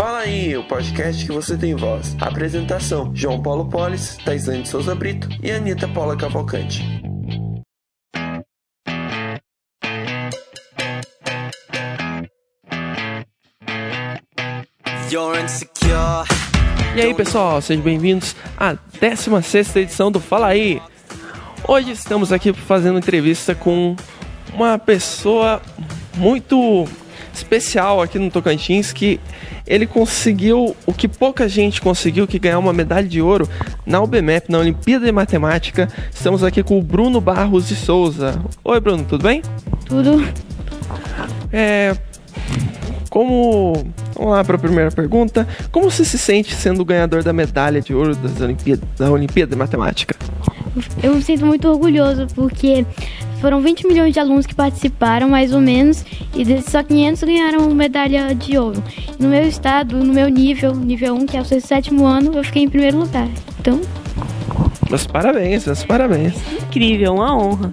Fala aí, o podcast que você tem voz. Apresentação: João Paulo Polis, Taisane Souza Brito e Anitta Paula Cavalcante. E aí pessoal, sejam bem-vindos à 16 edição do Fala Aí. Hoje estamos aqui fazendo entrevista com uma pessoa muito especial aqui no Tocantins que ele conseguiu o que pouca gente conseguiu, que ganhar uma medalha de ouro na UBMAP, na Olimpíada de Matemática. Estamos aqui com o Bruno Barros de Souza. Oi Bruno, tudo bem? Tudo. É, como. Vamos lá para a primeira pergunta. Como você se sente sendo o ganhador da medalha de ouro das Olimpíadas, da Olimpíada de Matemática? Eu me sinto muito orgulhoso porque foram 20 milhões de alunos que participaram, mais ou menos, e desses só 500 ganharam medalha de ouro. No meu estado, no meu nível, nível 1, que é o seu sétimo ano, eu fiquei em primeiro lugar. Então, Meus parabéns, meus parabéns. incrível, uma honra.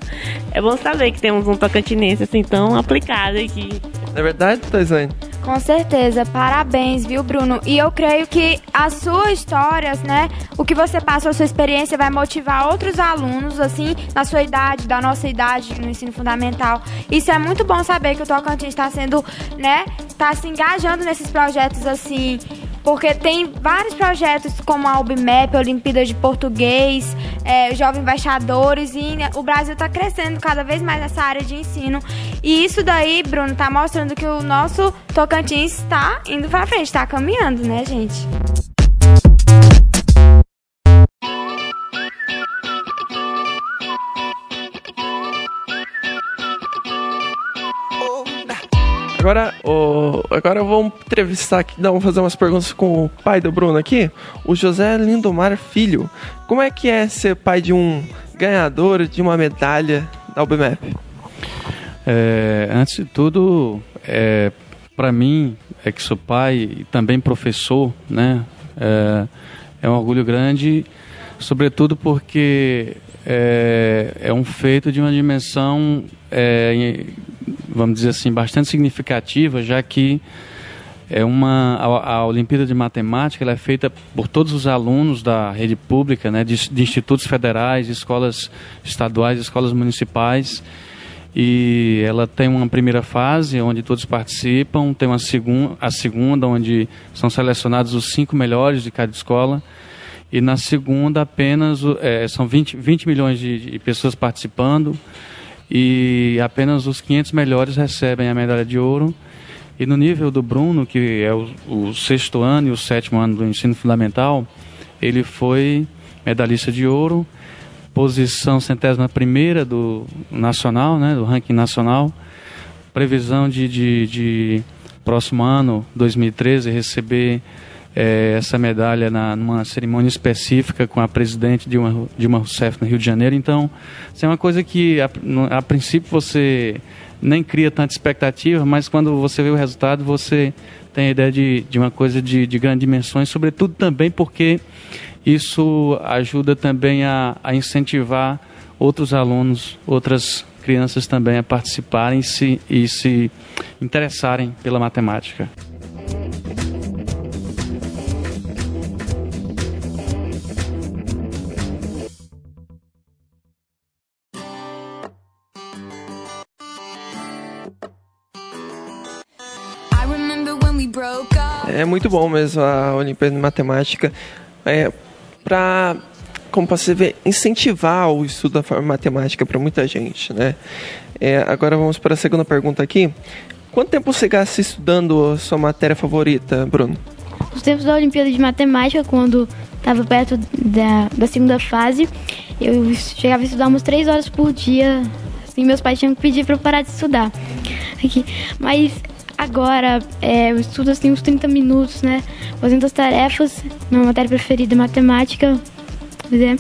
É bom saber que temos um tocantinense assim tão aplicado aqui. Não é verdade, Taisane? Com certeza, parabéns, viu, Bruno? E eu creio que as suas histórias, né, o que você passa, a sua experiência vai motivar outros alunos, assim, na sua idade, da nossa idade, no ensino fundamental. Isso é muito bom saber que o Tocantins está sendo, né, está se engajando nesses projetos, assim, porque tem vários projetos como a UBMAP, a Olimpíada de Português, é, Jovens Embaixadores, e né, o Brasil está crescendo cada vez mais nessa área de ensino. E isso daí, Bruno, tá mostrando que o nosso Tocantins está indo para frente, está caminhando, né, gente? Agora, o, agora vamos entrevistar aqui, vamos fazer umas perguntas com o pai do Bruno aqui, o José Lindomar Filho. Como é que é ser pai de um ganhador de uma medalha da UBMAP? É, antes de tudo, é, para mim, é que sou pai e também professor, né? É, é um orgulho grande, sobretudo porque é, é um feito de uma dimensão, é, vamos dizer assim, bastante significativa, já que é uma a, a Olimpíada de Matemática ela é feita por todos os alunos da rede pública, né, de, de institutos federais, de escolas estaduais, escolas municipais. E ela tem uma primeira fase onde todos participam, tem uma segun, a segunda onde são selecionados os cinco melhores de cada escola. E na segunda apenas é, são 20, 20 milhões de, de pessoas participando e apenas os 500 melhores recebem a medalha de ouro. E no nível do Bruno, que é o, o sexto ano e o sétimo ano do ensino fundamental, ele foi medalhista de ouro, posição centésima primeira do nacional, né, do ranking nacional. Previsão de, de, de próximo ano, 2013, receber eh, essa medalha na, numa cerimônia específica com a presidente Dilma, Dilma Rousseff no Rio de Janeiro. Então, isso é uma coisa que a, a princípio você nem cria tanta expectativa, mas quando você vê o resultado, você tem a ideia de, de uma coisa de, de grandes dimensões, sobretudo também porque isso ajuda também a, a incentivar outros alunos, outras crianças também a participarem se, e se interessarem pela matemática. É muito bom mesmo a Olimpíada de Matemática. É, para, como você vê, incentivar o estudo da matemática para muita gente, né? É, agora vamos para a segunda pergunta aqui. Quanto tempo você gasta estudando sua matéria favorita, Bruno? os tempos da Olimpíada de Matemática, quando estava perto da, da segunda fase, eu chegava a estudar umas três horas por dia. Assim, meus pais tinham que pedir para eu parar de estudar. Aqui. Mas agora é, eu estudo assim uns 30 minutos, né? Fazendo as tarefas, minha matéria preferida é matemática. Pois é.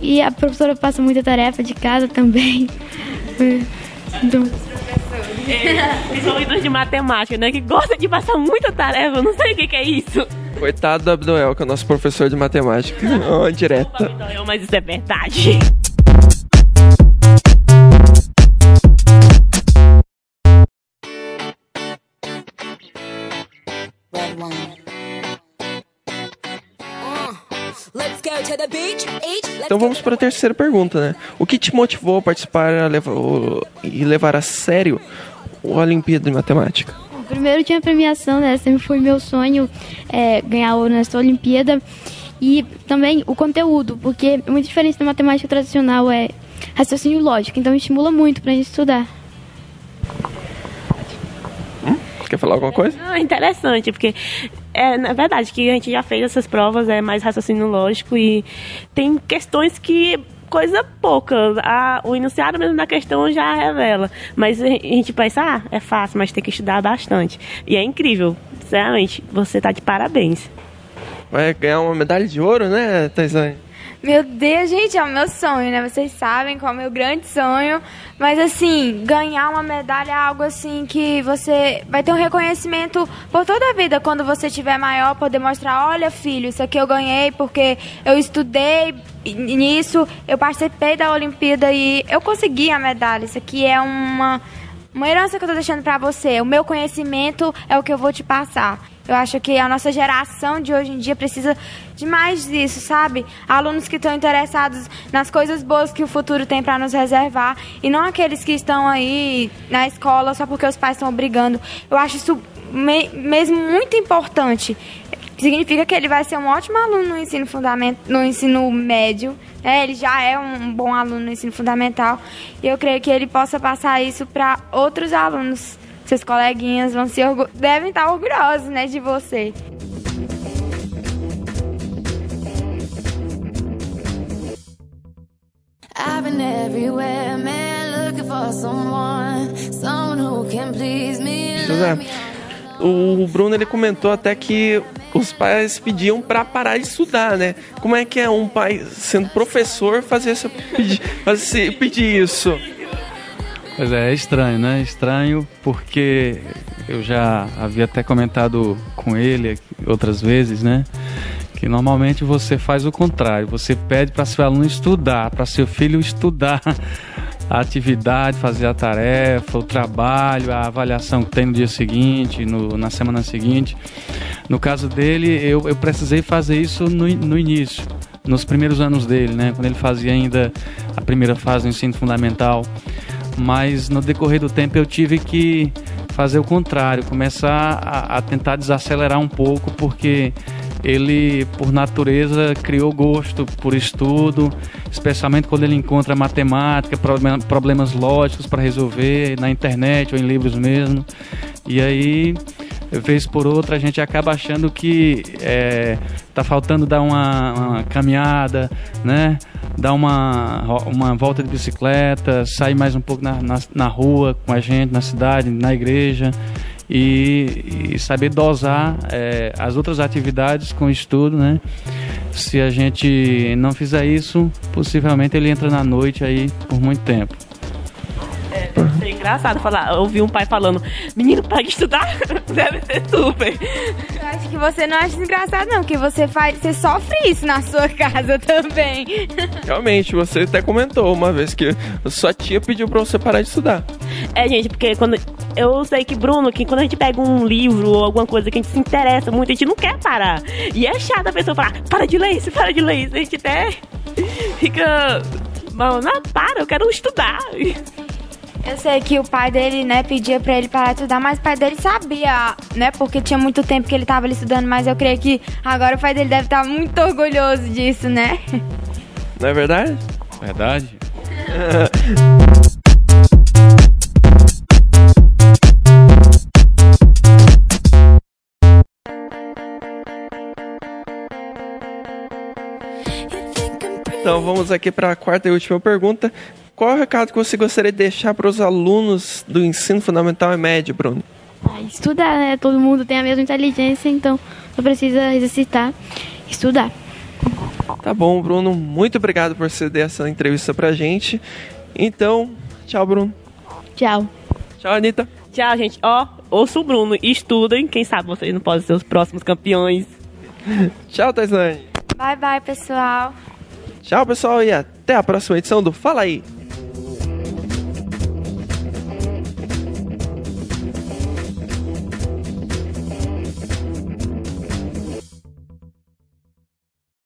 E a professora passa muita tarefa de casa também. Então, Principalmente os de matemática, né? Que gosta de passar muita tarefa, eu não sei o que, que é isso. Coitado do Abdoel, que é o nosso professor de matemática. Ó, direta. Então, eu, mas isso é verdade. Então vamos para a terceira pergunta, né? O que te motivou a participar a levar, e levar a sério a Olimpíada de Matemática? Primeiro tinha a premiação, né? Sempre foi meu sonho é, ganhar ouro nessa Olimpíada. E também o conteúdo, porque é muito diferente da matemática tradicional, é raciocínio lógico. Então estimula muito para a gente estudar. Falar alguma coisa? Não, é interessante, porque é na verdade que a gente já fez essas provas, é mais raciocínio lógico e tem questões que coisa pouca. A, o enunciado mesmo da questão já revela. Mas a gente pensa, ah, é fácil, mas tem que estudar bastante. E é incrível. Sinceramente, você tá de parabéns. Vai ganhar uma medalha de ouro, né, Taisane? Meu Deus, gente, é o meu sonho, né? Vocês sabem qual é o meu grande sonho. Mas, assim, ganhar uma medalha é algo, assim, que você vai ter um reconhecimento por toda a vida. Quando você tiver maior, poder mostrar, olha, filho, isso aqui eu ganhei porque eu estudei nisso, eu participei da Olimpíada e eu consegui a medalha. Isso aqui é uma, uma herança que eu tô deixando pra você. O meu conhecimento é o que eu vou te passar. Eu acho que a nossa geração de hoje em dia precisa de mais disso, sabe? Alunos que estão interessados nas coisas boas que o futuro tem para nos reservar e não aqueles que estão aí na escola só porque os pais estão obrigando. Eu acho isso me- mesmo muito importante. Significa que ele vai ser um ótimo aluno no ensino fundamental, no ensino médio. né? ele já é um bom aluno no ensino fundamental e eu creio que ele possa passar isso para outros alunos. Seus coleguinhas vão se orgu- devem estar orgulhosos, né, de você. I've been everywhere, man, looking for someone, someone who can please me. José, o Bruno ele comentou até que os pais pediam pra parar de estudar, né? Como é que é um pai sendo professor fazer essa fazer, pedir isso? Pois é, é estranho, né? Estranho porque eu já havia até comentado com ele outras vezes, né? Que normalmente você faz o contrário, você pede para seu aluno estudar, para seu filho estudar a atividade, fazer a tarefa, o trabalho, a avaliação que tem no dia seguinte, no- na semana seguinte. No caso dele, eu, eu precisei fazer isso no, no início, nos primeiros anos dele, né? Quando ele fazia ainda a primeira fase do ensino fundamental mas no decorrer do tempo eu tive que fazer o contrário, começar a, a tentar desacelerar um pouco, porque ele, por natureza, criou gosto por estudo, especialmente quando ele encontra matemática, problema- problemas lógicos para resolver na internet ou em livros mesmo. E aí, vez por outra, a gente acaba achando que é, tá faltando dar uma, uma caminhada, né? Dar uma, uma volta de bicicleta, sair mais um pouco na, na, na rua com a gente, na cidade, na igreja. E, e saber dosar é, as outras atividades com o estudo, né? Se a gente não fizer isso, possivelmente ele entra na noite aí por muito tempo. É engraçado falar, eu ouvi um pai falando, menino, para de estudar, deve ser super. Eu acho que você não acha engraçado, não, que você faz. Você sofre isso na sua casa também. Realmente, você até comentou uma vez que sua tia pediu pra você parar de estudar. É, gente, porque quando. Eu sei que, Bruno, que quando a gente pega um livro ou alguma coisa que a gente se interessa muito, a gente não quer parar. E é chato a pessoa falar, para de ler isso, para de ler isso. A gente até fica. Não, não, para, eu quero estudar. Eu sei que o pai dele, né, pedia pra ele parar de estudar, mas o pai dele sabia, né, porque tinha muito tempo que ele tava ali estudando, mas eu creio que agora o pai dele deve estar muito orgulhoso disso, né? Não é verdade? Verdade? Então vamos aqui para a quarta e última pergunta. Qual é o recado que você gostaria de deixar para os alunos do ensino fundamental e médio, Bruno? Ah, estudar, né? Todo mundo tem a mesma inteligência, então só precisa exercitar, estudar. Tá bom, Bruno. Muito obrigado por ceder essa entrevista pra gente. Então, tchau, Bruno. Tchau. Tchau, Anitta. Tchau, gente. Ó, ouça o Bruno estudem. Quem sabe vocês não podem ser os próximos campeões. Tchau, Taisane. Bye, bye, pessoal. Tchau, pessoal, e até a próxima edição do Fala aí.